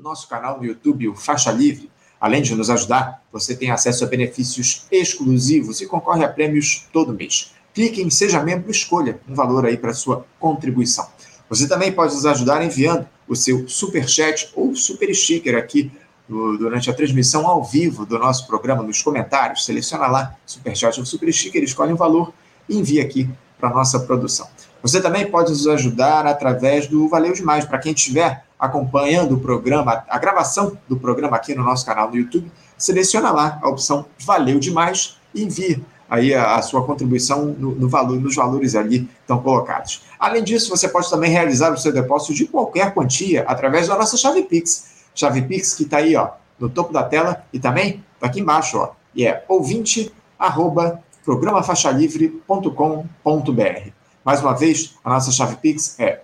nosso canal no YouTube, o Faixa Livre. Além de nos ajudar, você tem acesso a benefícios exclusivos e concorre a prêmios todo mês. Clique em Seja Membro e escolha um valor aí para sua contribuição. Você também pode nos ajudar enviando o seu super chat ou super sticker aqui durante a transmissão ao vivo do nosso programa nos comentários. Seleciona lá super chat ou super sticker, escolhe um valor e envia aqui para nossa produção. Você também pode nos ajudar através do Valeu Demais. Para quem estiver acompanhando o programa, a gravação do programa aqui no nosso canal do YouTube, seleciona lá a opção Valeu Demais e envia aí a, a sua contribuição no, no, valor, nos valores ali estão colocados. Além disso, você pode também realizar o seu depósito de qualquer quantia através da nossa chave Pix. Chave Pix que está aí ó, no topo da tela e também está aqui embaixo, ó, e é ouvinte arroba programafaixalivre.com.br. Mais uma vez, a nossa chave Pix é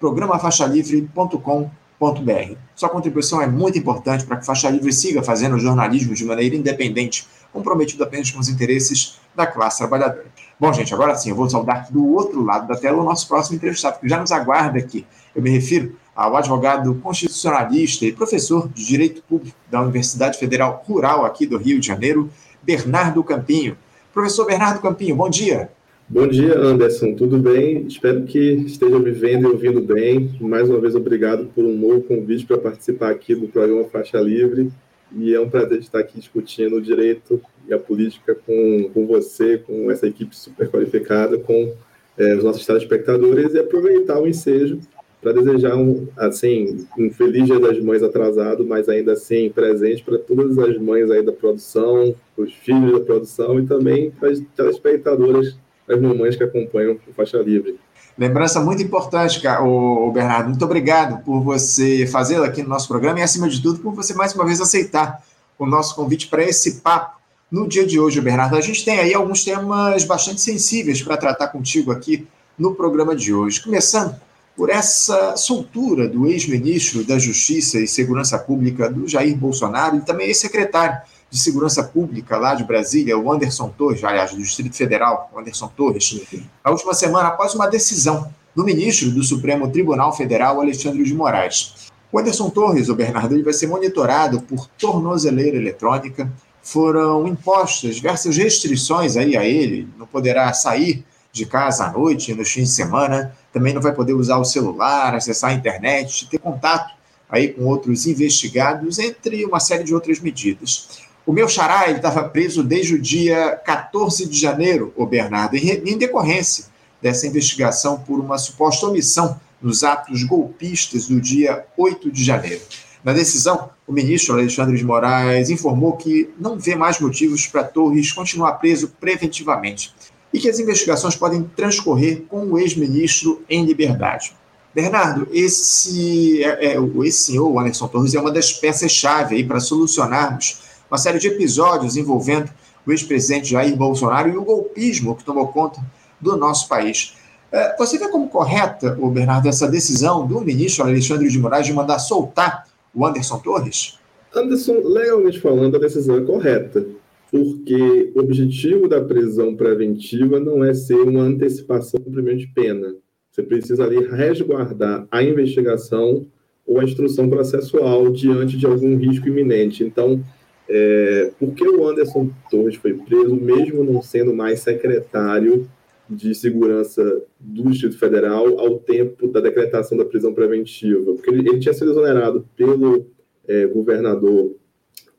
ouvinte@programafaixalivre.com.br. Sua contribuição é muito importante para que Faixa Livre siga fazendo jornalismo de maneira independente, comprometido apenas com os interesses da classe trabalhadora. Bom, gente, agora sim, eu vou saudar do outro lado da tela o nosso próximo entrevistado, que já nos aguarda aqui. Eu me refiro ao advogado constitucionalista e professor de Direito Público da Universidade Federal Rural aqui do Rio de Janeiro, Bernardo Campinho. Professor Bernardo Campinho, bom dia. Bom dia, Anderson. Tudo bem? Espero que esteja me vendo e ouvindo bem. Mais uma vez, obrigado por um novo convite para participar aqui do programa Faixa Livre. E é um prazer estar aqui discutindo o direito e a política com, com você, com essa equipe super qualificada, com é, os nossos telespectadores e aproveitar o ensejo para desejar um, assim, um feliz Dia das Mães atrasado, mas ainda assim presente para todas as mães aí da produção, os filhos da produção e também para as telespectadoras as mamães que acompanham o Faixa Livre. Lembrança muito importante, o Bernardo. Muito obrigado por você fazê-la aqui no nosso programa e, acima de tudo, por você mais uma vez aceitar o nosso convite para esse papo no dia de hoje, Bernardo. A gente tem aí alguns temas bastante sensíveis para tratar contigo aqui no programa de hoje. Começando por essa soltura do ex-ministro da Justiça e Segurança Pública, do Jair Bolsonaro, e também ex-secretário de Segurança Pública lá de Brasília, o Anderson Torres, aliás, do Distrito Federal, o Anderson Torres, na última semana, após uma decisão do ministro do Supremo Tribunal Federal, Alexandre de Moraes. O Anderson Torres, o Bernardo, ele vai ser monitorado por tornozeleira eletrônica, foram impostas diversas restrições aí a ele, não poderá sair de casa à noite, nos fins de semana, também não vai poder usar o celular, acessar a internet, ter contato aí com outros investigados, entre uma série de outras medidas. O meu xará estava preso desde o dia 14 de janeiro, o Bernardo, em decorrência dessa investigação por uma suposta omissão nos atos golpistas do dia 8 de janeiro. Na decisão, o ministro Alexandre de Moraes informou que não vê mais motivos para Torres continuar preso preventivamente e que as investigações podem transcorrer com o ex-ministro em liberdade. Bernardo, esse, é, é, esse senhor, o Anderson Torres, é uma das peças-chave para solucionarmos uma série de episódios envolvendo o ex-presidente Jair Bolsonaro e o golpismo que tomou conta do nosso país. É, você vê como correta, o Bernardo, essa decisão do ministro Alexandre de Moraes de mandar soltar o Anderson Torres? Anderson, legalmente falando, a decisão é correta, porque o objetivo da prisão preventiva não é ser uma antecipação do cumprimento de pena. Você precisa ali resguardar a investigação ou a instrução processual diante de algum risco iminente. Então, é, por que o Anderson Torres foi preso, mesmo não sendo mais secretário de segurança do Distrito Federal ao tempo da decretação da prisão preventiva? Porque ele, ele tinha sido exonerado pelo é, governador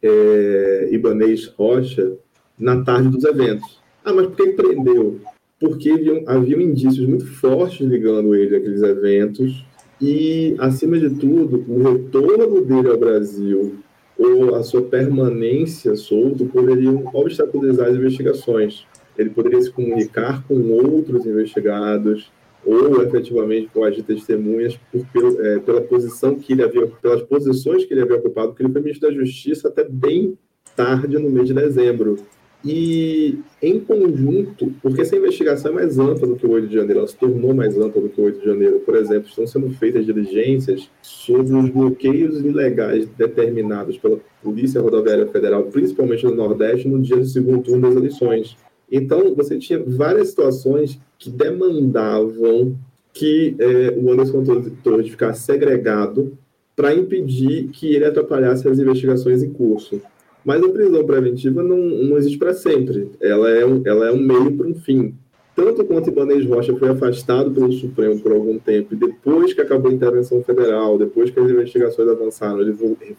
é, Ibanês Rocha na tarde dos eventos. Ah, mas por que prendeu? Porque haviam, haviam indícios muito fortes ligando ele àqueles eventos e, acima de tudo, o retorno dele ao Brasil ou a sua permanência solto poderiam obstaculizar as investigações. Ele poderia se comunicar com outros investigados ou efetivamente coagir testemunhas por, é, pela posição que ele havia, pelas posições que ele havia ocupado, porque ele foi ministro da Justiça até bem tarde no mês de dezembro. E em conjunto, porque essa investigação é mais ampla do que o 8 de janeiro, ela se tornou mais ampla do que o 8 de janeiro. Por exemplo, estão sendo feitas diligências sobre os bloqueios ilegais determinados pela Polícia Rodoviária Federal, principalmente no Nordeste, no dia do segundo turno das eleições. Então, você tinha várias situações que demandavam que é, o Anderson Torres ficasse segregado para impedir que ele atrapalhasse as investigações em curso. Mas a prisão preventiva não, não existe para sempre. Ela é, um, ela é um meio para um fim. Tanto quanto Ibanez Rocha foi afastado pelo Supremo por algum tempo, e depois que acabou a intervenção federal, depois que as investigações avançaram, ele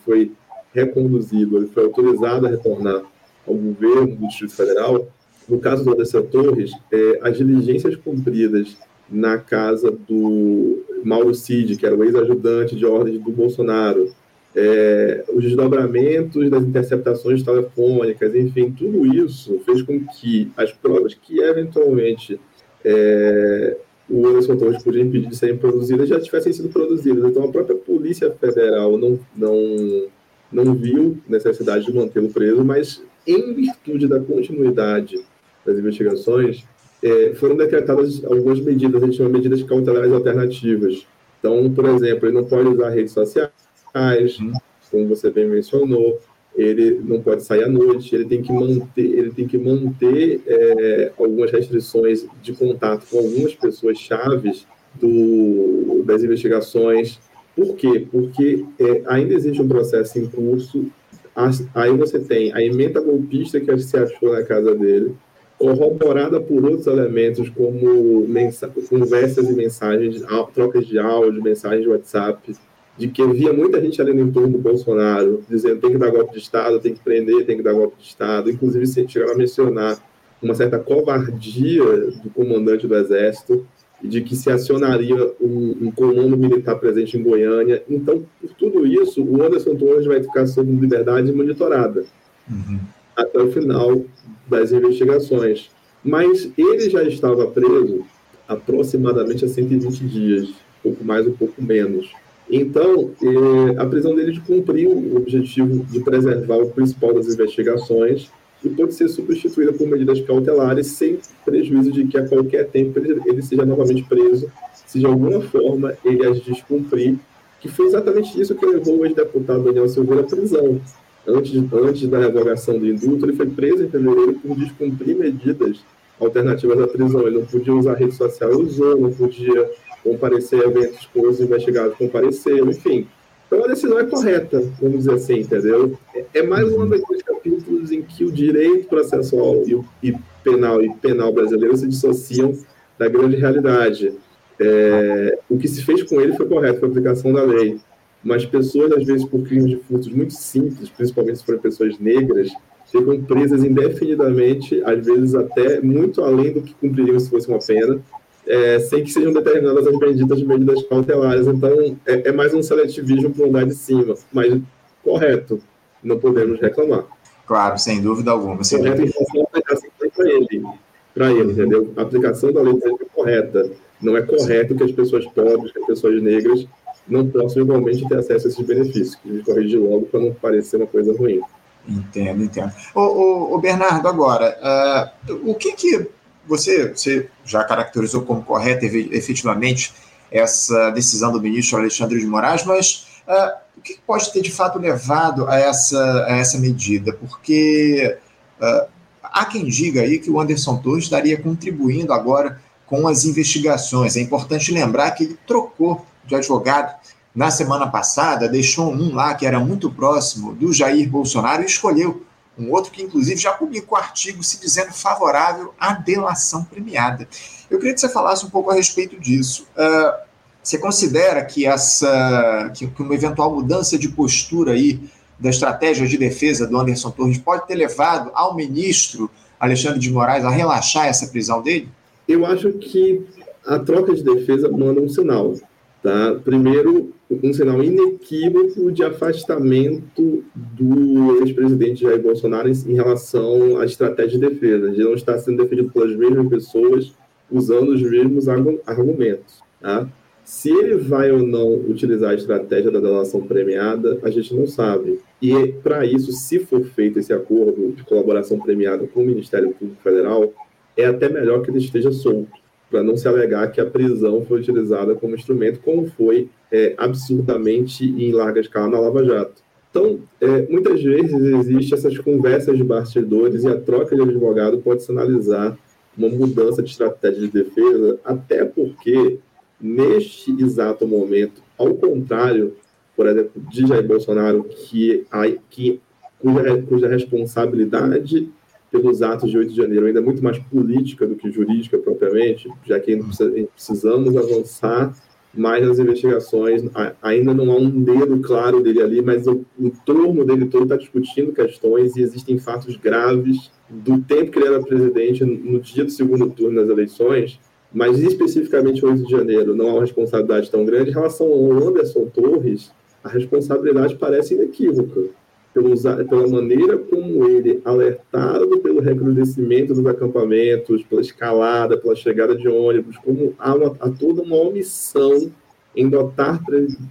foi reconduzido, ele foi autorizado a retornar ao governo do Distrito Federal. No caso do Anderson Torres, é, as diligências cumpridas na casa do Mauro Cid, que era o ex-ajudante de ordem do Bolsonaro, é, os desdobramentos das interceptações telefônicas, enfim, tudo isso fez com que as provas que eventualmente é, o Anderson Torres podia impedir de serem produzidas já tivessem sido produzidas. Então, a própria Polícia Federal não, não, não viu necessidade de mantê-lo preso, mas em virtude da continuidade das investigações, é, foram decretadas algumas medidas, a gente chama medidas cautelares alternativas. Então, por exemplo, ele não pode usar redes sociais, uhum. como você bem mencionou, ele não pode sair à noite, ele tem que manter, ele tem que manter é, algumas restrições de contato com algumas pessoas chaves do, das investigações. Por quê? Porque é, ainda existe um processo em curso. Aí você tem a emenda golpista que se achou na casa dele, corroborada por outros elementos, como conversas e mensagens, trocas de áudio, mensagens de WhatsApp, de que havia muita gente ali no entorno do Bolsonaro, dizendo tem que dar golpe de Estado, tem que prender, tem que dar golpe de Estado. Inclusive, chegaram a mencionar uma certa covardia do comandante do Exército, de que se acionaria um, um comando militar presente em Goiânia. Então, por tudo isso, o Anderson Torres vai ficar sob liberdade monitorada. Uhum. Até o final das investigações. Mas ele já estava preso aproximadamente há 120 dias, pouco mais, um pouco menos. Então, eh, a prisão dele cumpriu o objetivo de preservar o principal das investigações e pode ser substituída por medidas cautelares sem prejuízo de que a qualquer tempo ele, seja novamente preso, se de alguma forma ele as descumprir, que foi exatamente isso que levou o ex-deputado Daniel Silveira à prisão antes, antes da revogação do indulto, ele foi preso em fevereiro por descumprir medidas alternativas à prisão. Ele não podia usar rede social, usou, não podia comparecer a eventos com os investigados, compareceu, enfim. Então a decisão é correta, vamos dizer assim, entendeu? É, é mais um daqueles capítulos em que o direito processual e, e penal e penal brasileiro se dissociam da grande realidade. É, o que se fez com ele foi correto, foi a aplicação da lei mas pessoas, às vezes, por crimes de furtos muito simples, principalmente se forem pessoas negras, ficam presas indefinidamente, às vezes até muito além do que cumpririam se fosse uma pena, é, sem que sejam determinadas as benditas medidas cautelares. Então, é, é mais um seletivismo para andar de cima, mas correto, não podemos reclamar. Claro, sem dúvida alguma. Sem correto em relação à aplicação para ele, para ele, entendeu? A aplicação da lei é correta. Não é correto que as pessoas pobres, que as pessoas negras não possam igualmente ter acesso a esses benefícios, que a gente corrigir logo para não parecer uma coisa ruim. Entendo, entendo. Ô, ô, ô Bernardo, agora, uh, o que que você, você já caracterizou como correta efetivamente essa decisão do ministro Alexandre de Moraes, mas uh, o que pode ter de fato levado a essa, a essa medida? Porque uh, há quem diga aí que o Anderson Torres estaria contribuindo agora com as investigações. É importante lembrar que ele trocou de advogado na semana passada, deixou um lá que era muito próximo do Jair Bolsonaro e escolheu um outro que, inclusive, já publicou artigo se dizendo favorável à delação premiada. Eu queria que você falasse um pouco a respeito disso. Uh, você considera que essa que, que uma eventual mudança de postura aí da estratégia de defesa do Anderson Torres pode ter levado ao ministro Alexandre de Moraes a relaxar essa prisão dele? Eu acho que a troca de defesa manda um sinal. Tá? Primeiro, um sinal inequívoco de afastamento do ex-presidente Jair Bolsonaro em relação à estratégia de defesa, de não estar sendo defendido pelas mesmas pessoas, usando os mesmos argumentos. Tá? Se ele vai ou não utilizar a estratégia da delação premiada, a gente não sabe. E, para isso, se for feito esse acordo de colaboração premiada com o Ministério Público Federal, é até melhor que ele esteja solto para não se alegar que a prisão foi utilizada como instrumento, como foi é, absurdamente em larga escala na Lava Jato. Então, é, muitas vezes existem essas conversas de bastidores e a troca de advogado pode sinalizar uma mudança de estratégia de defesa, até porque, neste exato momento, ao contrário, por exemplo, de Jair Bolsonaro, que, que cuja, cuja responsabilidade pelos atos de 8 de janeiro ainda muito mais política do que jurídica propriamente, já que precisamos avançar mais nas investigações. Ainda não há um dedo claro dele ali, mas o entorno dele todo está discutindo questões e existem fatos graves do tempo que ele era presidente no dia do segundo turno das eleições, mas especificamente 8 de janeiro não há uma responsabilidade tão grande. Em relação ao Anderson Torres, a responsabilidade parece inequívoca pela maneira como ele, alertado pelo recrudescimento dos acampamentos, pela escalada, pela chegada de ônibus, como há, uma, há toda uma omissão em dotar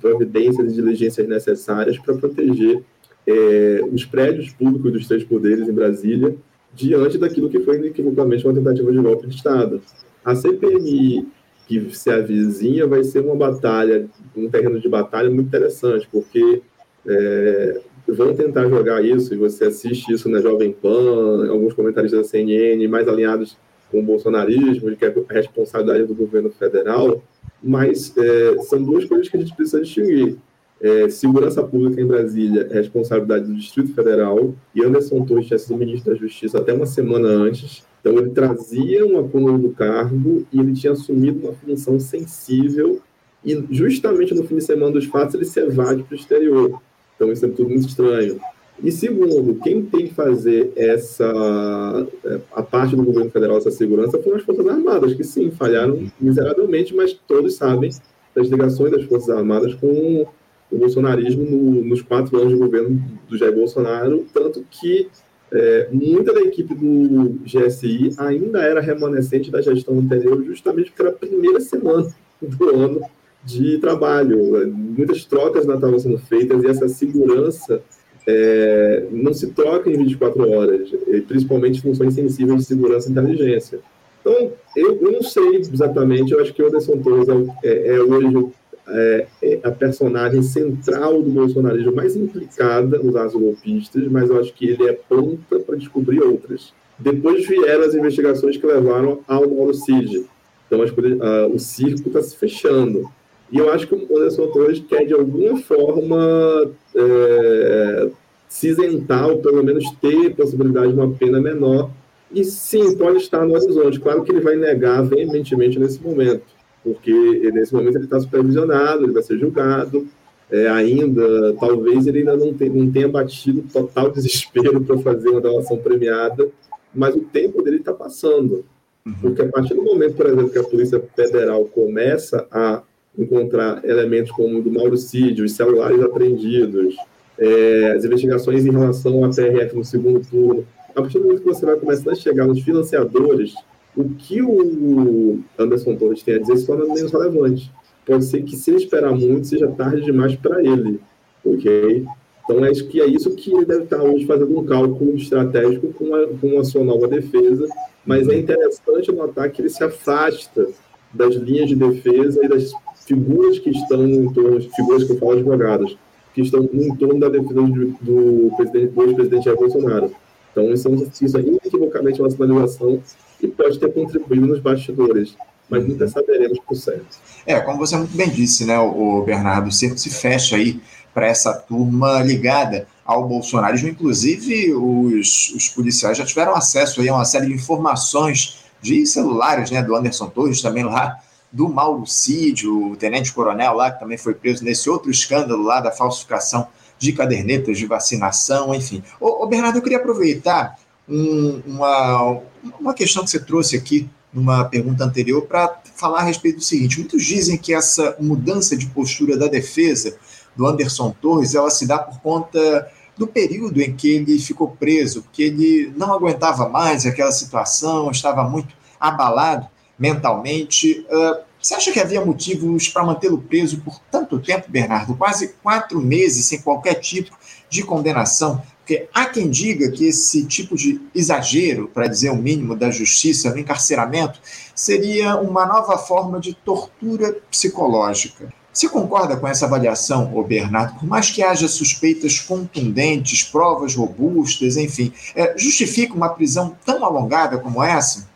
providências e diligências necessárias para proteger é, os prédios públicos dos três poderes em Brasília, diante daquilo que foi inequivocamente uma tentativa de golpe de Estado. A CPMI que se avizinha vai ser uma batalha, um terreno de batalha muito interessante, porque é, vão tentar jogar isso, e você assiste isso na Jovem Pan, alguns comentaristas da CNN mais alinhados com o bolsonarismo, de que é a responsabilidade do governo federal, mas é, são duas coisas que a gente precisa distinguir. É, segurança pública em Brasília é responsabilidade do Distrito Federal, e Anderson Torres tinha sido ministro da Justiça até uma semana antes, então ele trazia um acúmulo do cargo e ele tinha assumido uma função sensível, e justamente no fim de semana dos fatos ele se evade para o exterior. Então, isso é tudo muito estranho. E segundo, quem tem que fazer essa é, a parte do governo federal essa segurança foram as Forças Armadas, que sim, falharam miseravelmente, mas todos sabem das ligações das Forças Armadas com o bolsonarismo no, nos quatro anos de governo do Jair Bolsonaro, tanto que é, muita da equipe do GSI ainda era remanescente da gestão anterior, justamente porque era a primeira semana do ano de trabalho. Muitas trocas não estavam sendo feitas e essa segurança é, não se troca em 24 horas, principalmente funções sensíveis de segurança e inteligência. Então, eu, eu não sei exatamente, eu acho que o Anderson Torres é, é, é hoje é, é, a personagem central do bolsonarismo mais implicada nos atos golpistas, mas eu acho que ele é ponta para descobrir outras. Depois vieram as investigações que levaram ao Mauro Cid. Então, as, uh, o circo está se fechando. E eu acho que o Anderson Torres quer, de alguma forma, é, se isentar, ou pelo menos ter possibilidade de uma pena menor. E sim, pode estar no horizonte. Claro que ele vai negar veementemente nesse momento, porque nesse momento ele está supervisionado, ele vai ser julgado. É, ainda, talvez ele ainda não, tem, não tenha batido total desespero para fazer uma delação premiada, mas o tempo dele está passando. Uhum. Porque a partir do momento, por exemplo, que a Polícia Federal começa a encontrar elementos como o do Mauricídio, os celulares apreendidos, é, as investigações em relação à PRF no segundo turno. A partir do momento que você vai começar a chegar nos financiadores, o que o Anderson Torres tem a dizer se torna menos relevante. Pode ser que, se ele esperar muito, seja tarde demais para ele. Ok? Então, acho que é isso que ele deve estar hoje fazendo um cálculo estratégico com a, com a sua nova defesa. Mas é interessante notar que ele se afasta das linhas de defesa e das figuras que estão em torno, figuras que eu falo advogados, que estão em torno da defesa do, do presidente, do ex-presidente Jair Bolsonaro. Então, isso, é inequivocamente uma sinalização e pode ter contribuído nos bastidores, mas nunca saberemos por certo. É, como você muito bem disse, né, o, Bernardo, o cerco se fecha aí para essa turma ligada ao bolsonarismo. Inclusive, os, os policiais já tiveram acesso aí a uma série de informações de celulares, né, do Anderson Torres, também lá do Mauro Cid, o tenente-coronel lá, que também foi preso nesse outro escândalo lá da falsificação de cadernetas de vacinação, enfim. Ô, ô Bernardo, eu queria aproveitar um, uma, uma questão que você trouxe aqui numa pergunta anterior para falar a respeito do seguinte. Muitos dizem que essa mudança de postura da defesa do Anderson Torres, ela se dá por conta do período em que ele ficou preso, que ele não aguentava mais aquela situação, estava muito abalado mentalmente. Uh, você acha que havia motivos para mantê-lo preso por tanto tempo, Bernardo? Quase quatro meses sem qualquer tipo de condenação? Porque há quem diga que esse tipo de exagero, para dizer o mínimo, da justiça no encarceramento seria uma nova forma de tortura psicológica. Você concorda com essa avaliação, ô Bernardo? Por mais que haja suspeitas contundentes, provas robustas, enfim, é, justifica uma prisão tão alongada como essa?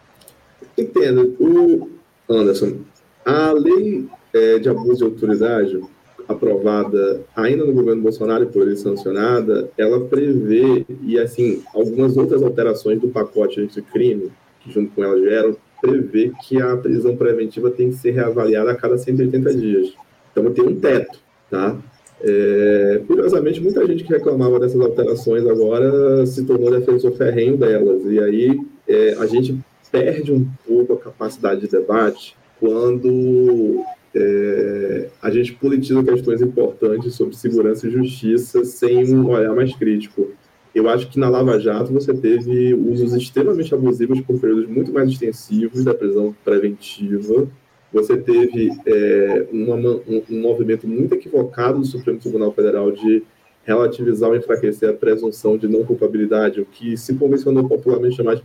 Entendo. O Anderson, a lei é, de abuso de autoridade, aprovada ainda no governo Bolsonaro e por ele sancionada, ela prevê, e assim, algumas outras alterações do pacote de crime, que junto com ela geram, prevê que a prisão preventiva tem que ser reavaliada a cada 180 dias. Então tem um teto, tá? É, curiosamente, muita gente que reclamava dessas alterações agora se tornou defensor ferrenho delas. E aí é, a gente perde um pouco a capacidade de debate quando é, a gente politiza questões importantes sobre segurança e justiça sem um olhar mais crítico. Eu acho que na Lava Jato você teve usos extremamente abusivos por períodos muito mais extensivos da prisão preventiva. Você teve é, uma, um, um, movimento muito equivocado do Supremo Tribunal Federal de relativizar ou enfraquecer a presunção de não culpabilidade, o que se convencionou popularmente chamar de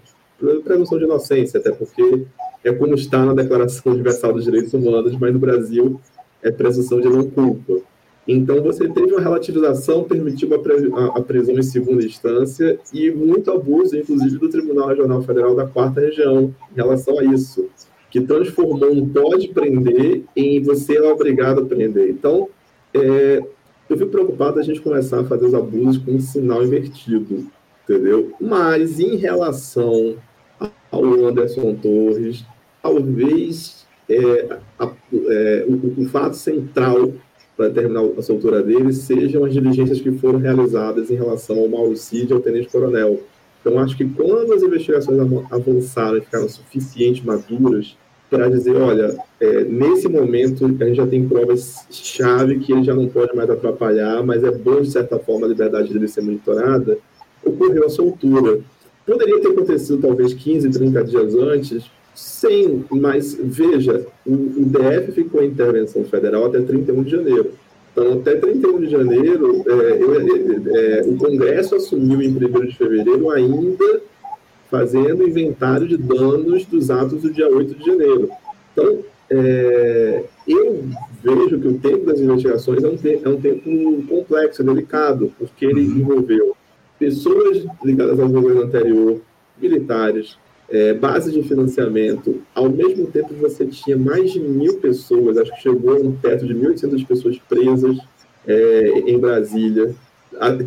presunção de inocência, até porque é como está na Declaração Universal dos Direitos Humanos, mas no Brasil é presunção de não culpa. Então, você teve uma relativização, permitiu a, prisão em segunda instância e muito abuso, inclusive, do Tribunal Regional Federal da Quarta Região em relação a isso, que transformou um pode prender em você é obrigado a prender. Então, é, eu fico preocupado a gente começar a fazer os abusos com um sinal invertido, entendeu? Mas, em relação ao Anderson Torres, talvez é, a, é, o, o fato central para determinar a soltura dele sejam as diligências que foram realizadas em relação ao Mauricídio e ao Tenente Coronel. Então, acho que quando as investigações avançaram e ficaram suficientemente maduras para dizer, olha, é, nesse momento a gente já tem provas-chave que ele já não pode mais atrapalhar, mas é bom, de certa forma, a liberdade dele ser monitorada, ocorreu a soltura. Poderia ter acontecido talvez 15, 30 dias antes, Sim, mas veja, o, o DF ficou em intervenção federal até 31 de janeiro. Então, até 31 de janeiro, é, é, é, o Congresso assumiu em 1 de fevereiro ainda fazendo inventário de danos dos atos do dia 8 de janeiro. Então, é, eu vejo que o tempo das investigações é um, te é um tempo complexo, delicado, porque ele uhum. envolveu pessoas ligadas ao governo anterior, militares, é, base de financiamento, ao mesmo tempo você tinha mais de mil pessoas, acho que chegou a um teto de 1.800 pessoas presas é, em Brasília,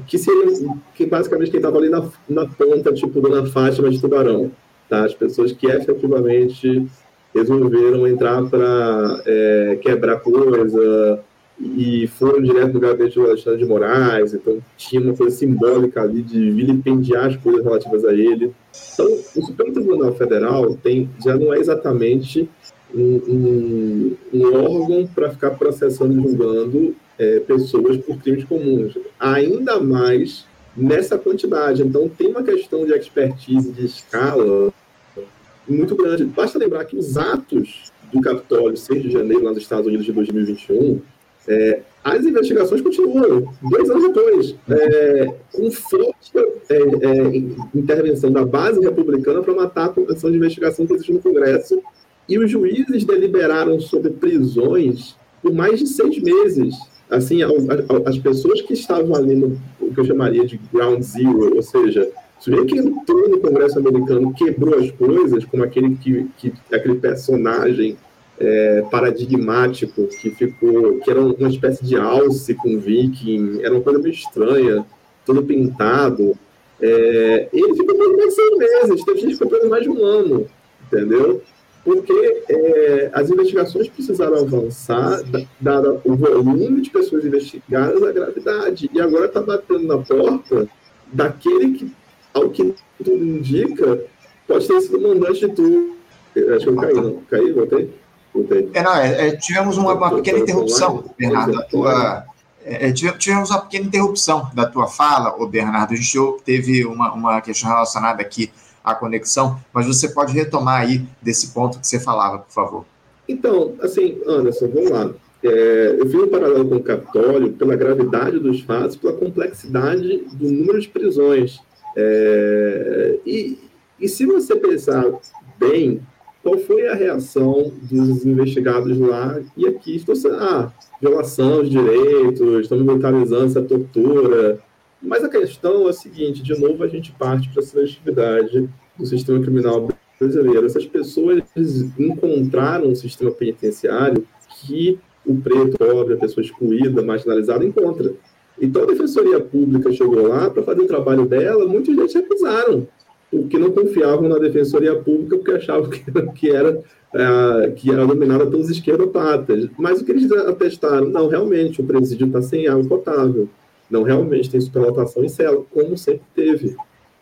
que seria que basicamente quem estava ali na, na ponta, tipo na Fátima de Tubarão, tá? as pessoas que efetivamente resolveram entrar para é, quebrar coisa, e foram direto no gabinete do Alexandre de Moraes, então tinha uma coisa simbólica ali de vilipendiar as coisas relativas a ele. Então, o Supremo Tribunal Federal tem, já não é exatamente um, um, um órgão para ficar processando e julgando é, pessoas por crimes comuns, ainda mais nessa quantidade. Então, tem uma questão de expertise, de escala muito grande. Basta lembrar que os atos do Capitólio, 6 de janeiro, lá nos Estados Unidos de 2021, é, as investigações continuam, dois anos depois, é, com forte é, é, intervenção da base republicana para matar a comissão de investigação que existe no Congresso. E os juízes deliberaram sobre prisões por mais de seis meses. Assim, as pessoas que estavam ali no que eu chamaria de ground zero, ou seja, sujeito que entrou no Congresso americano quebrou as coisas, como aquele, que, que aquele personagem é, paradigmático que ficou, que era uma espécie de alce com viking, era uma coisa meio estranha, todo pintado. É, ele ficou preso mais seis meses, teve gente que ficou preso mais de um ano, entendeu? Porque é, as investigações precisaram avançar, dado o volume de pessoas investigadas, a gravidade. E agora está batendo na porta daquele que, ao que tudo indica, pode ter sido mandante de tudo. Acho que eu caí, não? Caí, voltei? É, não, é, é, tivemos uma, uma, pequena interrupção, Bernardo. A tua, é, é tivemos uma pequena interrupção da tua fala, ô Bernardo. A gente teve uma, uma questão relacionada aqui à conexão, mas você pode retomar aí desse ponto que você falava, por favor. Então, assim, Anderson, vamos lá. É, eu fiz um paralelo com o Capitólio pela gravidade dos fatos, pela complexidade do número de prisões. É, e, e se você pensar bem, qual foi a reação dos investigados lá? E aqui estou sendo, ah, violação de direitos, estamos mentalizando essa tortura. Mas a questão é a seguinte: de novo, a gente parte para a seletividade do sistema criminal brasileiro. Essas pessoas encontraram um sistema penitenciário que o preto, pobre, a pessoa excluída, marginalizada, encontra. Então a Defensoria Pública chegou lá para fazer o trabalho dela, muita gente recusaram, porque não confiavam na Defensoria Pública, porque achavam que, que era é, que era dominada pelos esquerdopatas. Mas o que eles atestaram? Não, realmente, o presídio está sem água potável. Não, realmente, tem superlotação em cela, como sempre teve.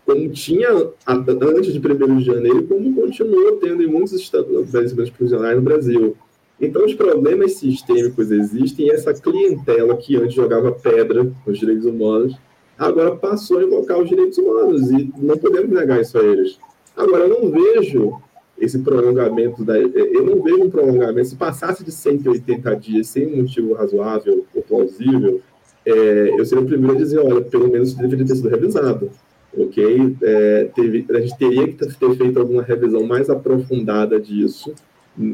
Como tinha antes de 1 de janeiro, como continua tendo em muitos estabelecimentos prisionais no Brasil. Então, os problemas sistêmicos existem e essa clientela que antes jogava pedra nos direitos humanos, agora passou a invocar os direitos humanos e não podemos negar isso a eles. Agora, eu não vejo esse prolongamento, da, eu não vejo um prolongamento, se passasse de 180 dias sem motivo razoável ou plausível, é, eu seria o primeiro a dizer, olha, pelo menos deveria ter sido revisado, ok? É, teve, a gente teria que ter feito alguma revisão mais aprofundada disso,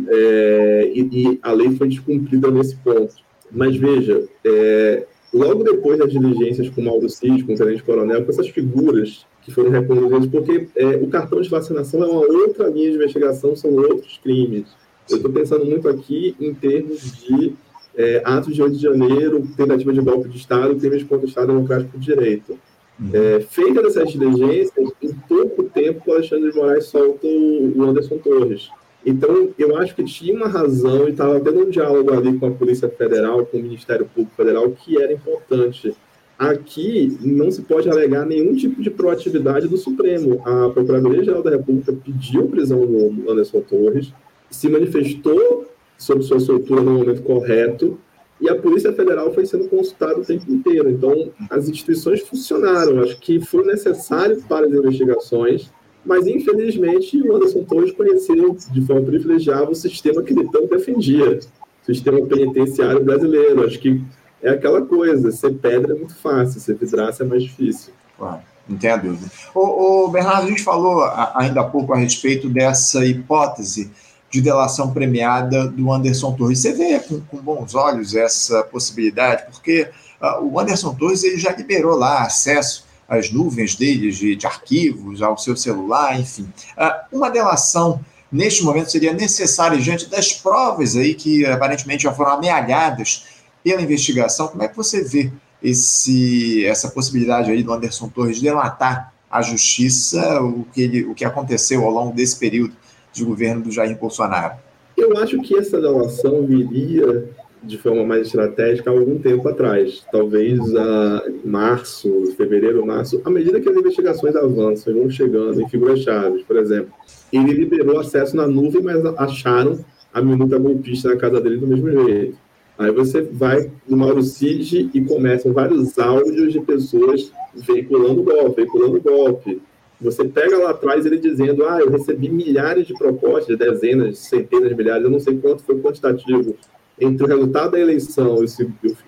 é, e, e, a lei foi descumprida nesse ponto. Mas veja, é, logo depois das diligências com o Mauro Cid, com o Tenente Coronel, com essas figuras que foram reconduzidos, porque é, o cartão de vacinação é uma outra linha de investigação, são outros crimes. Eu estou pensando muito aqui em termos de é, atos de 8 de janeiro, tentativa de golpe de Estado, crimes contra o Estado Democrático de Direito. Uhum. É, feita essas diligências, em pouco tempo o Alexandre de Moraes solta o Anderson Torres. Então, eu acho que tinha uma razão e estava tendo um diálogo ali com a Polícia Federal, com o Ministério Público Federal, que era importante. Aqui não se pode alegar nenhum tipo de proatividade do Supremo. A Procuradoria-Geral da República pediu prisão do Anderson Torres, se manifestou sobre sua soltura no momento correto, e a Polícia Federal foi sendo consultada o tempo inteiro. Então, as instituições funcionaram. Acho que foi necessário para as investigações, mas infelizmente o Anderson Torres conheceu de forma privilegiada o sistema que ele tanto defendia, o sistema penitenciário brasileiro. Acho que é aquela coisa, ser pedra é muito fácil, ser vidraça é mais difícil. Claro, não tenha dúvida. O, o Bernardo, a gente falou ainda há pouco a respeito dessa hipótese de delação premiada do Anderson Torres. Você vê com, com bons olhos essa possibilidade, porque uh, o Anderson Torres ele já liberou lá acesso às nuvens dele de, de arquivos, ao seu celular, enfim. Uh, uma delação neste momento seria necessária diante das provas aí que aparentemente já foram amealhadas pela investigação, como é que você vê esse, essa possibilidade aí do Anderson Torres delatar a justiça, o que, ele, o que aconteceu ao longo desse período de governo do Jair Bolsonaro? Eu acho que essa delação viria de forma mais estratégica há algum tempo atrás, talvez a março, fevereiro, março, à medida que as investigações avançam e vão chegando em figuras chaves, por exemplo, ele liberou acesso na nuvem, mas acharam a minuta golpista na casa dele do mesmo jeito. Aí você vai no Mauro Cid e começam vários áudios de pessoas veiculando golpe, veiculando golpe. Você pega lá atrás ele dizendo, ah, eu recebi milhares de propostas, dezenas, centenas de milhares, eu não sei quanto foi quantitativo, entre o resultado da eleição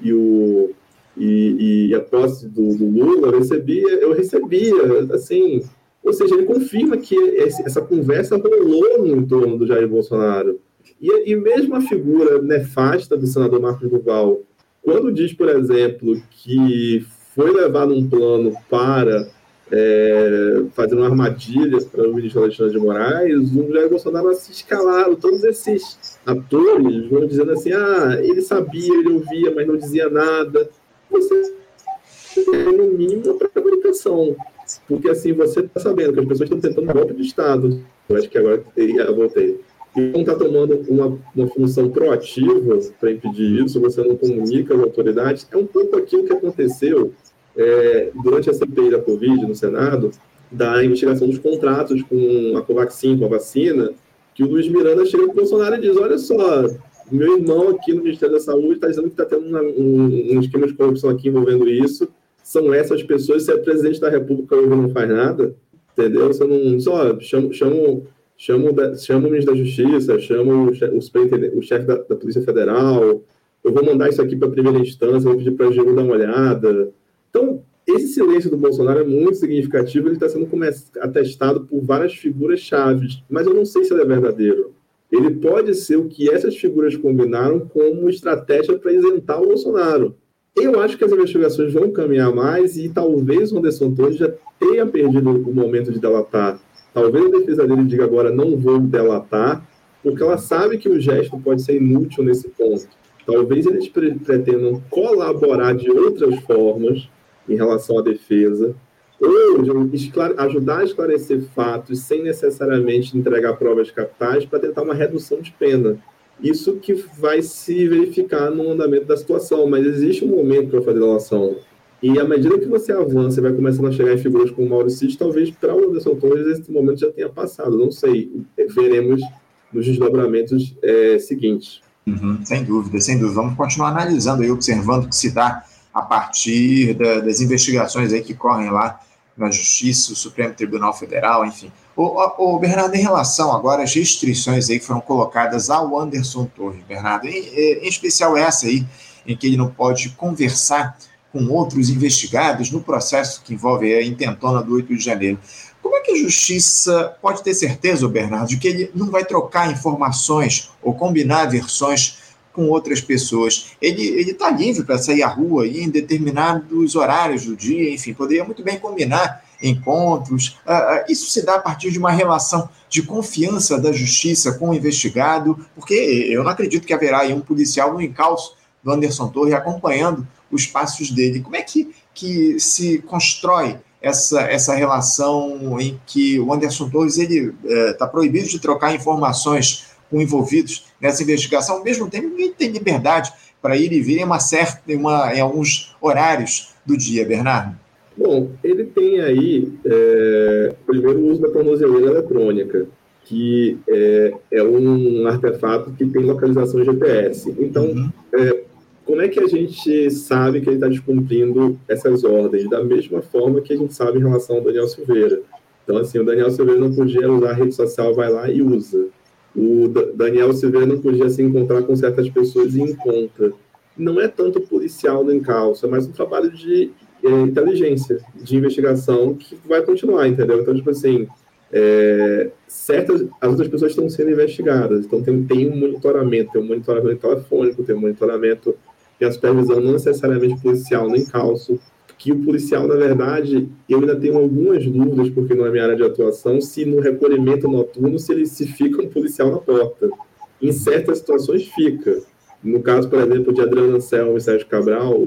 e, o, e, e, a posse do, do, Lula, eu recebia, eu recebia, assim, ou seja, ele confirma que esse, essa conversa rolou no entorno do Jair Bolsonaro. E, e mesmo a figura nefasta do senador Marcos Duval, quando diz, por exemplo, que foi levado um plano para é, fazer uma armadilha para o ministro Alexandre de Moraes, o Jair Bolsonaro se escalaram, todos esses atores vão dizendo assim, ah, ele sabia, ele ouvia, mas não dizia nada. Você no mínimo para comunicação, porque assim você está sabendo que as pessoas estão tentando um golpe de Estado. Eu acho que agora eu voltei e não está tomando uma, uma função proativa para impedir isso, você não comunica às autoridades, é um pouco aquilo que aconteceu é, durante a CPI da Covid no Senado, da investigação dos contratos com a Covaxin, com a vacina, que o Luiz Miranda chega para o Bolsonaro e diz, olha só, meu irmão aqui no Ministério da Saúde está dizendo que está tendo uma, um, um, esquema de corrupção aqui envolvendo isso, são essas pessoas, se é presidente da República hoje não faz nada, entendeu? Você não, só chama, chama chama, chama o ministro da Justiça, chama o, o, o chefe da, da, Polícia Federal, eu vou mandar isso aqui para a primeira instância, vou pedir para a Gil dar uma olhada. Então, esse silêncio do Bolsonaro é muito significativo, ele está sendo atestado por várias figuras chaves, mas eu não sei se ele é verdadeiro. Ele pode ser o que essas figuras combinaram como estratégia para isentar o Bolsonaro. Eu acho que as investigações vão caminhar mais e talvez o Anderson Torres já tenha perdido o momento de delatar Talvez a defesa dele diga agora não vou delatar, porque ela sabe que o gesto pode ser inútil nesse ponto. Talvez eles pretendam colaborar de outras formas em relação à defesa, ou ajudar a esclarecer fatos sem necessariamente entregar provas capitais para tentar uma redução de pena. Isso que vai se verificar no andamento da situação, mas existe um momento para fazer relação. E à medida que você avança e vai começando a chegar em figuras como o Maurício, talvez para o Anderson Torres esse momento já tenha passado, não sei. Veremos nos desdobramentos é, seguintes. Uhum, sem dúvida, sem dúvida. Vamos continuar analisando e observando o que se dá a partir da, das investigações aí que correm lá na Justiça, o Supremo Tribunal Federal, enfim. O, Bernardo, em relação agora às restrições aí que foram colocadas ao Anderson Torres, Bernardo, em, em especial essa aí, em que ele não pode conversar com outros investigados no processo que envolve a intentona do 8 de janeiro. Como é que a justiça pode ter certeza, Bernardo, de que ele não vai trocar informações ou combinar versões com outras pessoas. Ele está livre para sair à rua em determinados horários do dia, enfim, poderia muito bem combinar encontros. Uh, uh, isso se dá a partir de uma relação de confiança da justiça com o investigado, porque eu não acredito que haverá aí um policial no encalço do Anderson Torre acompanhando os passos dele. Como é que, que se constrói essa, essa relação em que o Anderson Torres ele está eh, proibido de trocar informações com envolvidos nessa investigação, ao mesmo tempo ninguém tem liberdade para ir e vir em, uma certa, em, uma, em alguns horários do dia, Bernardo? Bom, ele tem aí, é, primeiro, o uso da tornozeleira eletrônica, que é, é, um artefato que tem localização GPS. Então, uhum. é, como é que a gente sabe que ele está descumprindo essas ordens? Da mesma forma que a gente sabe em relação ao Daniel Silveira. Então, assim, o Daniel Silveira não podia usar a rede social, vai lá e usa o Daniel Silveira não podia se encontrar com certas pessoas e encontra. Não é tanto policial no encalço, é mais um trabalho de é, inteligência, de investigação que vai continuar, entendeu? Então, tipo assim, é, certas, as outras pessoas estão sendo investigadas, então tem, tem um monitoramento, tem um monitoramento telefônico, tem um monitoramento, tem a supervisão não necessariamente policial no encalço, que o policial, na verdade, eu ainda tenho algumas dúvidas, porque não é minha área de atuação, se no recolhimento noturno, se ele se fica um policial na porta. Em certas situações fica. No caso, por exemplo, de Adriana Anselmo e Sérgio Cabral,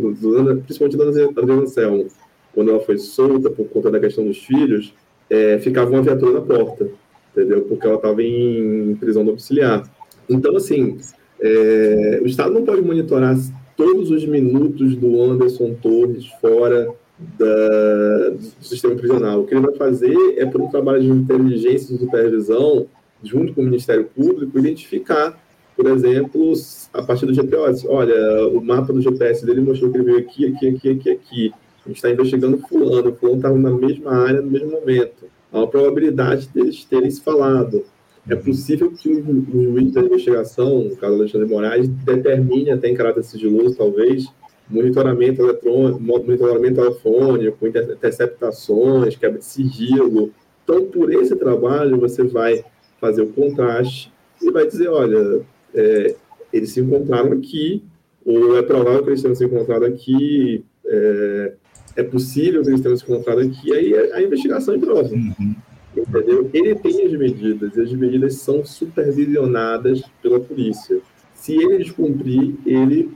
principalmente da Adriana Anselmo, quando ela foi solta por conta da questão dos filhos, é, ficava uma viatura na porta, entendeu? Porque ela estava em prisão domiciliar. Então, assim, é, o Estado não pode monitorar todos os minutos do Anderson Torres fora da, do sistema prisional. O que ele vai fazer é, por um trabalho de inteligência e supervisão, junto com o Ministério Público, identificar, por exemplo, a partir do GPS. Olha, o mapa do GPS dele mostrou que ele veio aqui, aqui, aqui, aqui, aqui. A gente está investigando fulano, fulano estava na mesma área, no mesmo momento. Há uma probabilidade deles terem se falado. É possível que o, o juiz da investigação, no caso Alexandre Moraes, determine até em caráter sigiloso, talvez, monitoramento eletrônico, monitoramento telefônico, interceptações, quebra de sigilo. Então, por esse trabalho, você vai fazer o contraste e vai dizer, olha, é, eles se encontraram aqui, ou é provável que eles tenham se encontrado aqui, é, é possível que eles tenham se encontrado aqui, aí a, a investigação é prova. Uhum. Entendeu? Ele tem as medidas, e as medidas são supervisionadas pela polícia. Se ele descumprir, ele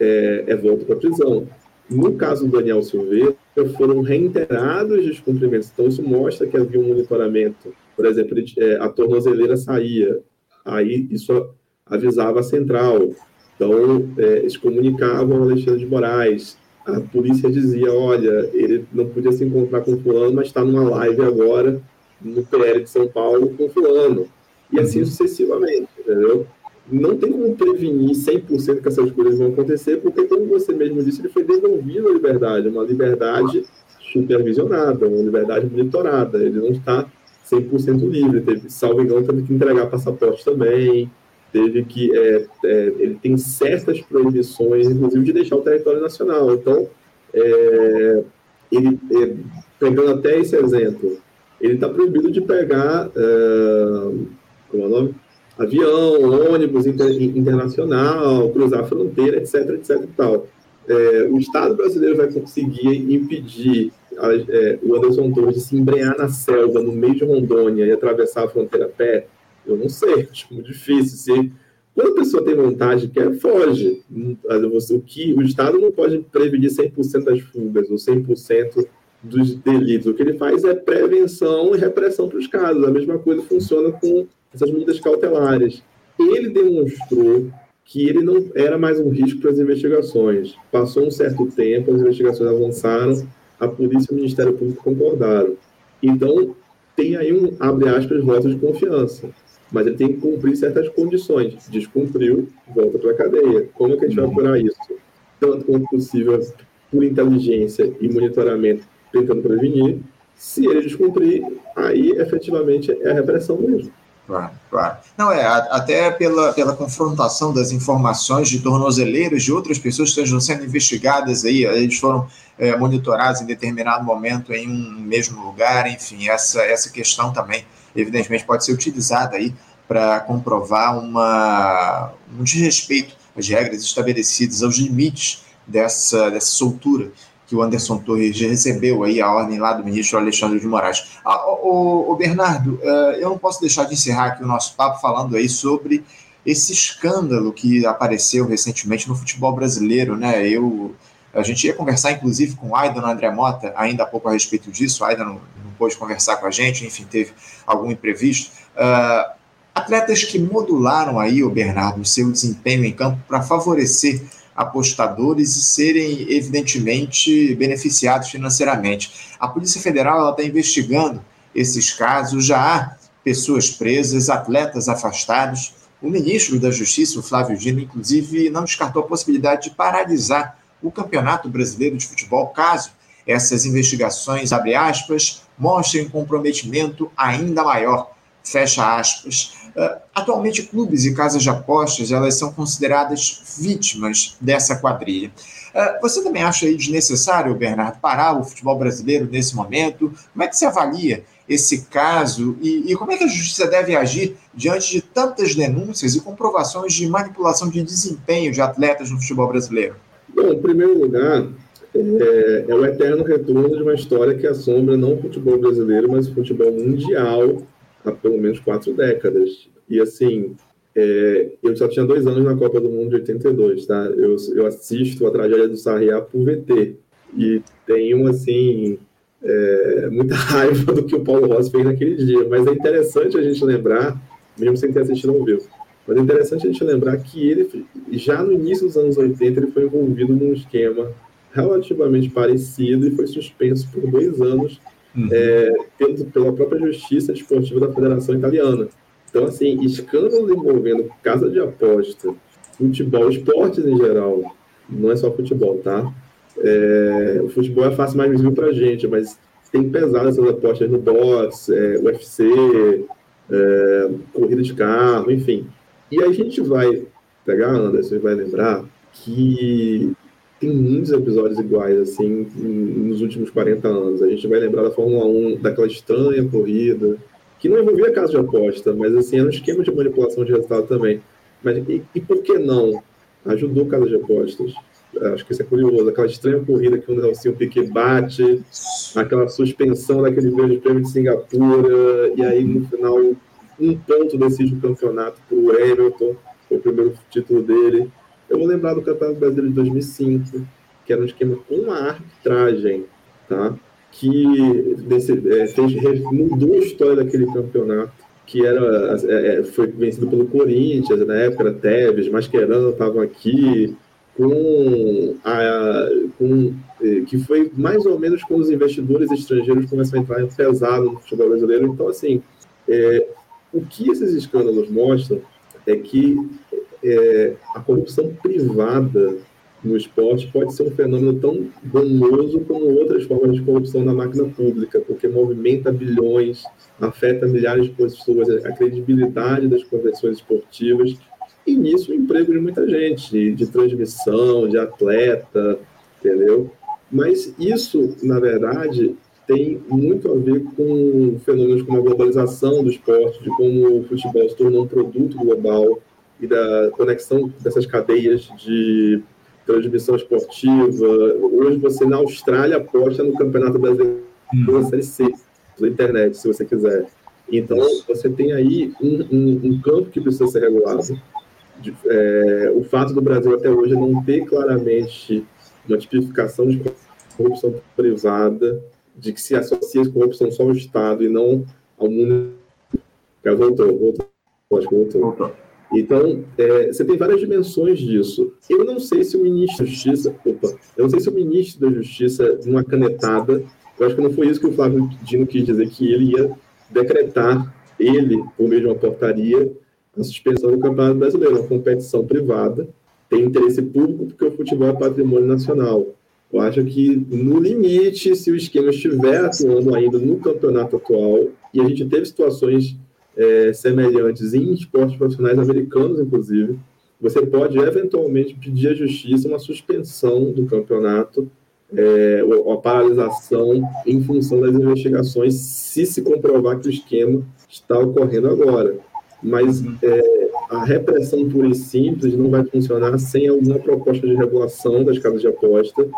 é, é volta para a prisão. No caso do Daniel Silveira, foram reiterados descumprimentos. Então, isso mostra que havia um monitoramento. Por exemplo, é, a tornozeleira saía, aí isso avisava a central. Então, é, eles comunicavam ao Alexandre de Moraes. A polícia dizia: olha, ele não podia se encontrar com o fulano, mas está numa live agora no PL de São Paulo com fulano. E assim uhum. sucessivamente, entendeu? Não tem como prevenir 100% que essas coisas vão acontecer, porque, como você mesmo disse, ele foi devolvido a liberdade, uma liberdade supervisionada, uma liberdade monitorada. Ele não está 100% livre. Teve, salvo engano, teve que entregar passaporte também, teve que. É, é, ele tem certas proibições, inclusive, de deixar o território nacional. Então, é, ele, é, pegando até esse exemplo, ele está proibido de pegar uh, como é o nome? avião, ônibus inter, internacional, cruzar a fronteira, etc, etc e tal. É, o Estado brasileiro vai conseguir impedir a, é, o Anderson Torres de se embrenhar na selva, no meio de Rondônia, e atravessar a fronteira a pé? Eu não sei, acho muito difícil. Se Quando a pessoa tem vontade, quer, foge. O, que, o Estado não pode prevenir 100% das fugas ou 100% dos delitos. O que ele faz é prevenção e repressão para os casos. A mesma coisa funciona com essas medidas cautelares. Ele demonstrou que ele não era mais um risco para as investigações. Passou um certo tempo, as investigações avançaram, a polícia e o Ministério Público concordaram. Então, tem aí um, abre aspas, voto de confiança. Mas ele tem que cumprir certas condições. Descumpriu, volta para a cadeia. Como é que a gente vai apurar isso? Tanto quanto possível, por inteligência e monitoramento, tentando prevenir. Se ele descumprir, aí efetivamente é a repressão mesmo. Claro, claro. Não, é, até pela, pela confrontação das informações de tornozeleiros de outras pessoas que estão sendo investigadas aí, eles foram é, monitorados em determinado momento em um mesmo lugar, enfim, essa, essa questão também, evidentemente, pode ser utilizada aí para comprovar uma, um desrespeito às regras estabelecidas, aos limites dessa, dessa soltura que o Anderson Torres recebeu aí a ordem lá do ministro Alexandre de Moraes. Ah, o, o, Bernardo, uh, eu não posso deixar de encerrar aqui o nosso papo falando aí sobre esse escândalo que apareceu recentemente no futebol brasileiro, né? Eu, a gente ia conversar, inclusive, com o Aidan André Mota, ainda há pouco a respeito disso. O Aidan não, não pôde conversar com a gente, enfim, teve algum imprevisto. Uh, atletas que modularam aí, o Bernardo, o seu desempenho em campo para favorecer apostadores e serem, evidentemente, beneficiados financeiramente. A Polícia Federal está investigando esses casos, já há pessoas presas, atletas afastados. O ministro da Justiça, o Flávio Dino, inclusive, não descartou a possibilidade de paralisar o Campeonato Brasileiro de Futebol, caso essas investigações, abre aspas, mostrem comprometimento ainda maior, fecha aspas. Uh, atualmente, clubes e casas de apostas elas são consideradas vítimas dessa quadrilha. Uh, você também acha aí desnecessário, Bernardo, parar o futebol brasileiro nesse momento? Como é que você avalia esse caso e, e como é que a justiça deve agir diante de tantas denúncias e comprovações de manipulação de desempenho de atletas no futebol brasileiro? Bom, em primeiro lugar, é, é, o eterno retorno de uma história que assombra não o futebol brasileiro, mas o futebol mundial há pelo menos quatro décadas. E assim, é, eu só tinha dois anos na Copa do Mundo de 82, tá? Eu, eu assisto a tragédia do Sarriá por VT e tenho assim é, muita raiva do que o Paulo Rossi fez naquele dia. Mas é interessante a gente lembrar, mesmo sem ter assistido ao vivo, mas é interessante a gente lembrar que ele já no início dos anos 80 ele foi envolvido num esquema relativamente parecido e foi suspenso por dois anos uhum. é, pelo, pela própria justiça esportiva da Federação Italiana. Então, assim, escândalos envolvendo casa de aposta, futebol, esportes em geral, não é só futebol, tá? É, o futebol é fácil mais visível para gente, mas tem pesado essas apostas no boxe, é, UFC, é, corrida de carro, enfim. E a gente vai pegar, Anderson, vai lembrar que tem muitos episódios iguais, assim, nos últimos 40 anos. A gente vai lembrar da Fórmula 1, daquela estranha corrida, que não envolvia caso de aposta, mas, assim, era um esquema de manipulação de resultado também. Mas e, e por que não? Ajudou caso de apostas. Acho que isso é curioso. Aquela estranha corrida que o Nelson Piquet bate, aquela suspensão daquele grande prêmio de Singapura, e aí, no final, um ponto decide o campeonato para o Hamilton, o primeiro título dele eu vou lembrar do Campeonato Brasileiro de 2005, que era um esquema com uma arbitragem, tá? que desse, é, fez, mudou a história daquele campeonato, que era, é, é, foi vencido pelo Corinthians, na época era Tevez, Mascherano estavam aqui, com a, com, é, que foi mais ou menos quando os investidores estrangeiros começam a entrar pesado no futebol brasileiro. Então, assim, é, o que esses escândalos mostram é que é, a corrupção privada no esporte pode ser um fenômeno tão danoso como outras formas de corrupção na máquina pública, porque movimenta bilhões, afeta milhares de pessoas, a credibilidade das competições esportivas e nisso o emprego de muita gente, de, transmissão, de atleta, entendeu? Mas isso, na verdade, tem muito a ver com fenômenos como a globalização do esporte, de como o futebol se tornou um produto global, e da conexão dessas cadeias de transmissão esportiva. Hoje você na Austrália aposta no Campeonato Brasileiro hum. da Série C, pela internet, se você quiser. Então, você tem aí um, um, um, campo que precisa ser regulado. de, é, o fato do Brasil até hoje não ter claramente uma tipificação de corrupção privada, de que se associa a corrupção só ao Estado e não ao mundo. Voltou, voltou. Acho que voltou. voltou. Então, é, você tem várias dimensões disso. Eu não sei se o ministro da Justiça, opa, eu não sei se o ministro da Justiça, numa canetada, eu acho que não foi isso que o Flávio Dino quis dizer, que ele ia decretar, ele, por meio de uma portaria, a suspensão do Campeonato Brasileiro, uma competição privada, tem interesse público porque o futebol é patrimônio nacional. Eu acho que, no limite, se o esquema estiver atuando ainda no campeonato atual, e a gente teve situações é, semelhantes em esportes profissionais americanos, inclusive, você pode eventualmente pedir à justiça uma suspensão do campeonato, é, ou a paralisação em função das investigações, se se comprovar que o esquema está ocorrendo agora. Mas é, a repressão pura e simples não vai funcionar sem alguma proposta de regulação das casas de aposta,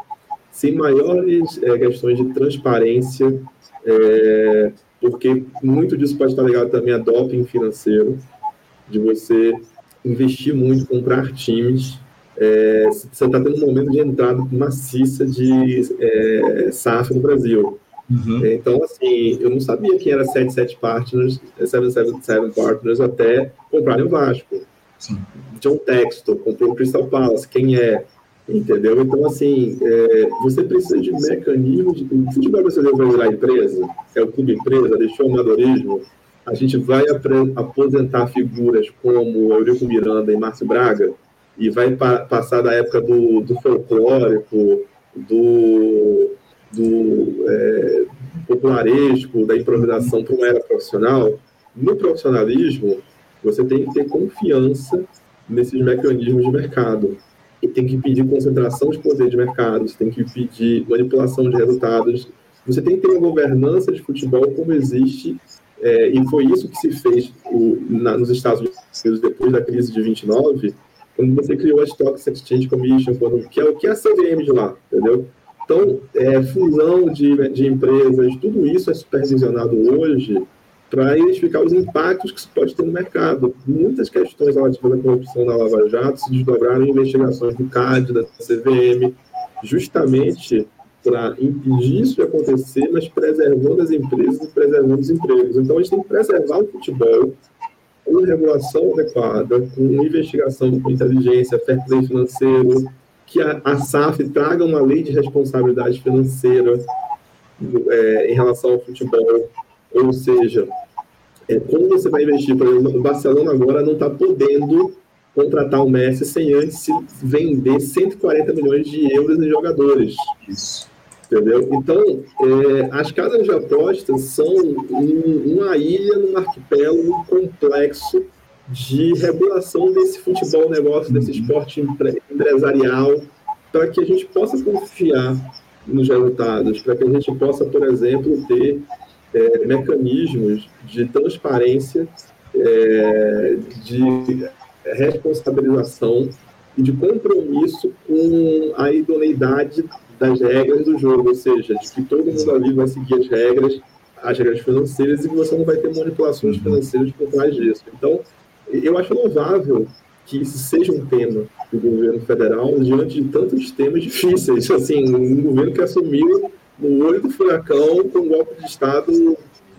sem maiores é, questões de transparência, é, porque muito disso pode estar ligado também a doping financeiro, de você investir muito, comprar times. É, você está tendo um momento de entrada maciça de é, SAF no Brasil. Uhum. Então, assim, eu não sabia quem era 77 Partners, 777 Partners até comprarem o Vasco. Sim. John Textor comprou o Crystal Palace, quem é? Entendeu? Então, assim, é, você precisa de mecanismos. O futebol brasileiro vai virar empresa, é o clube empresa, deixou o amadorismo. A gente vai aposentar figuras como Eurico Miranda e Márcio Braga, e vai pa passar da época do, do folclórico, do, do é, popularesco, da improvisação para uma era profissional. No profissionalismo, você tem que ter confiança nesses mecanismos de mercado e tem que pedir concentração de poder de mercado, você tem que pedir manipulação de resultados, você tem que ter uma governança de futebol como existe, é, e foi isso que se fez o, na, nos Estados Unidos depois da crise de 29, quando você criou a Stock Exchange Commission, quando, que, é, que é a CVM de lá, entendeu? Então, é, fusão de, de empresas, tudo isso é supervisionado hoje para identificar os impactos que isso pode ter no mercado. Muitas questões relativas à corrupção na Lava Jato se desdobraram em investigações do CAD, da CVM, justamente para impedir isso de acontecer, mas preservando as empresas e preservando os empregos. Então, a gente tem que preservar o futebol com regulação adequada, com investigação com inteligência, fair play financeiro, que a, a SAF traga uma lei de responsabilidade financeira é, em relação ao futebol, ou seja, é, como você vai investir, por exemplo, o Barcelona agora não está podendo contratar o Messi sem antes vender 140 milhões de euros em jogadores. Isso. Entendeu? Então, é, as casas de apostas são um, uma ilha num arquipélago complexo de regulação desse futebol negócio, desse esporte empresarial, para que a gente possa confiar nos resultados, para que a gente possa, por exemplo, ter é, mecanismos de transparência, é, de responsabilização e de compromisso com a idoneidade das regras do jogo, ou seja, de que todo mundo ali vai seguir as regras, as regras financeiras e que você não vai ter manipulações financeiras por trás disso. Então, eu acho louvável que isso seja um tema do governo federal diante de tantos temas difíceis. Assim, um governo que assumiu no olho do furacão com um golpe de Estado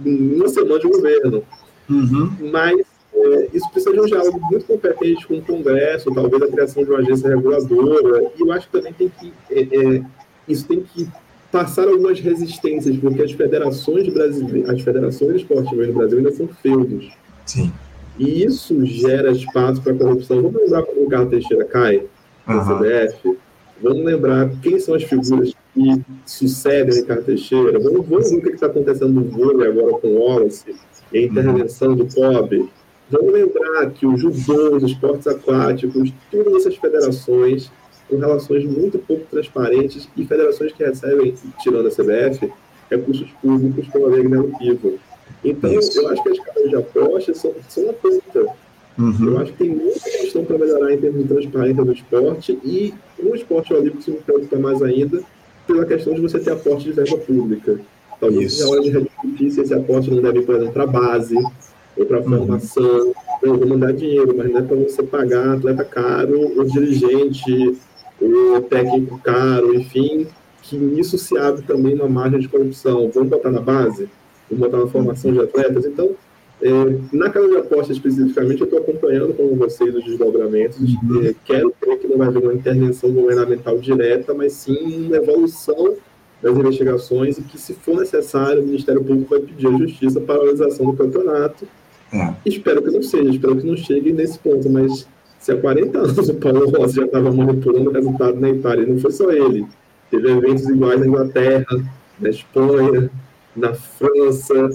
em uma semana de governo. Uhum. Mas é, isso precisa de um diálogo muito competente com o Congresso, talvez a criação de uma agência reguladora. E eu acho que também tem que. É, é, isso tem que passar algumas resistências, porque as federações brasileiras, as federações esportivas no Brasil ainda são feudos. Sim. E isso gera espaço para corrupção. Vamos lembrar como o Carlos Teixeira cai na uhum. CBF? Vamos lembrar quem são as figuras que sucedem Ricardo Teixeira. Vamos, vamos ver o que está acontecendo no vôlei agora com o Wallace e a intervenção do Kobe. Vamos lembrar que o judô, os esportes aquáticos, todas essas federações com relações muito pouco transparentes e federações que recebem, tirando a CBF, recursos públicos pela lei negativo. Então, eu acho que as casas de apostas são, são a ponta. Uhum. Eu acho que tem muita questão para melhorar em termos de transparência do esporte e o esporte olímpico se me preocupa mais ainda pela questão de você ter aporte de verba pública. Talvez seja hora de rediscutir se esse aporte não deve ir, por exemplo, para a base, ou para uhum. formação. Não, vou mandar dinheiro, mas não é para você pagar atleta caro, o dirigente, o técnico caro, enfim, que nisso se abre também uma margem de corrupção. Vamos botar na base? Vamos botar na formação de atletas? Então, na casa de aposta especificamente, eu estou acompanhando com vocês os desdobramentos. Uhum. É, quero crer que não vai haver uma intervenção governamental direta, mas sim uma evolução das investigações e que, se for necessário, o Ministério Público vai pedir à Justiça para a realização do campeonato. É. Espero que não seja, espero que não chegue nesse ponto, mas se há 40 anos o Paulo Rossi já estava manipulando o resultado na Itália, e não foi só ele, teve eventos iguais na Inglaterra, na Espanha, na França,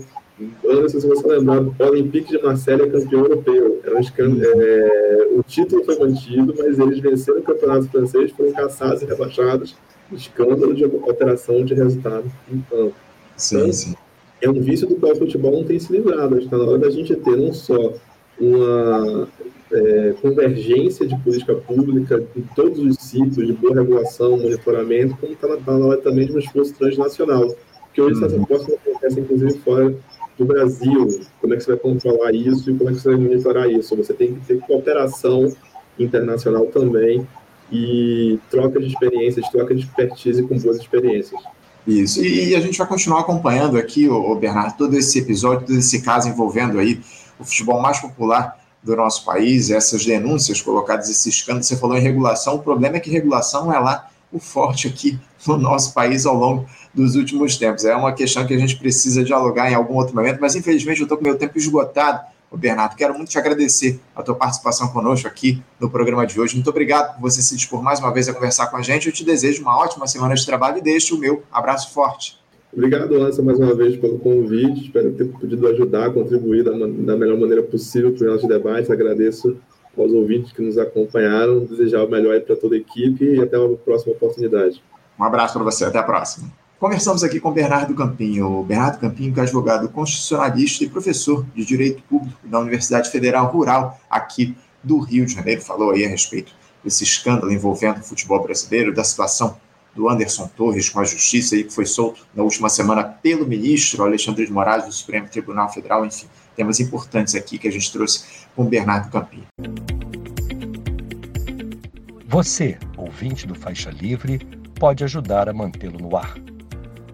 sei se você lembrar, o Olympique de Marselha é campeão europeu. Era um escândalo, é, o título foi mantido, mas eles venceram o campeonato francês, foram caçados e rebaixados escândalo de alteração de resultado em campo. Sim, então, sim. É um vício do qual o futebol não tem se livrado. Está na hora da gente ter não só uma é, convergência de política pública em todos os ciclos de boa regulação, monitoramento, como está na, tá na hora também de um esforço transnacional. Porque hoje uhum. essas apostas acontecem, inclusive, fora do Brasil. Como é que você vai controlar isso e como é que você vai monitorar isso? Você tem que ter cooperação internacional também e troca de experiências, troca de expertise com boas experiências. Isso, e, a gente vai continuar acompanhando aqui, o, Bernardo, todo esse episódio, todo esse caso envolvendo aí o futebol mais popular do nosso país, essas denúncias colocadas, esse escândalo, você falou em regulação, o problema é que regulação é lá o forte aqui no nosso país ao longo dos últimos tempos. É uma questão que a gente precisa dialogar em algum outro momento, mas infelizmente eu estou com meu tempo esgotado. Ô Bernardo, quero muito te agradecer a tua participação conosco aqui no programa de hoje. Muito obrigado por você se dispor mais uma vez a conversar com a gente. Eu te desejo uma ótima semana de trabalho e deixo o meu abraço forte. Obrigado, Lança, mais uma vez pelo convite. Espero ter podido ajudar, contribuir da, da melhor maneira possível para o nosso debate. Agradeço aos ouvintes que nos acompanharam. Desejar o melhor para toda a equipe e até uma próxima oportunidade. Um abraço para você, até a próxima. Conversamos aqui com Bernardo Campinho. Bernardo Campinho, que é advogado constitucionalista e professor de Direito Público da Universidade Federal Rural aqui do Rio de Janeiro, falou aí a respeito desse escândalo envolvendo o futebol brasileiro, da situação do Anderson Torres com a justiça aí que foi solto na última semana pelo ministro Alexandre de Moraes do Supremo Tribunal Federal, enfim, temas importantes aqui que a gente trouxe com Bernardo Campinho. Você, ouvinte do Faixa Livre, pode ajudar a mantê-lo no ar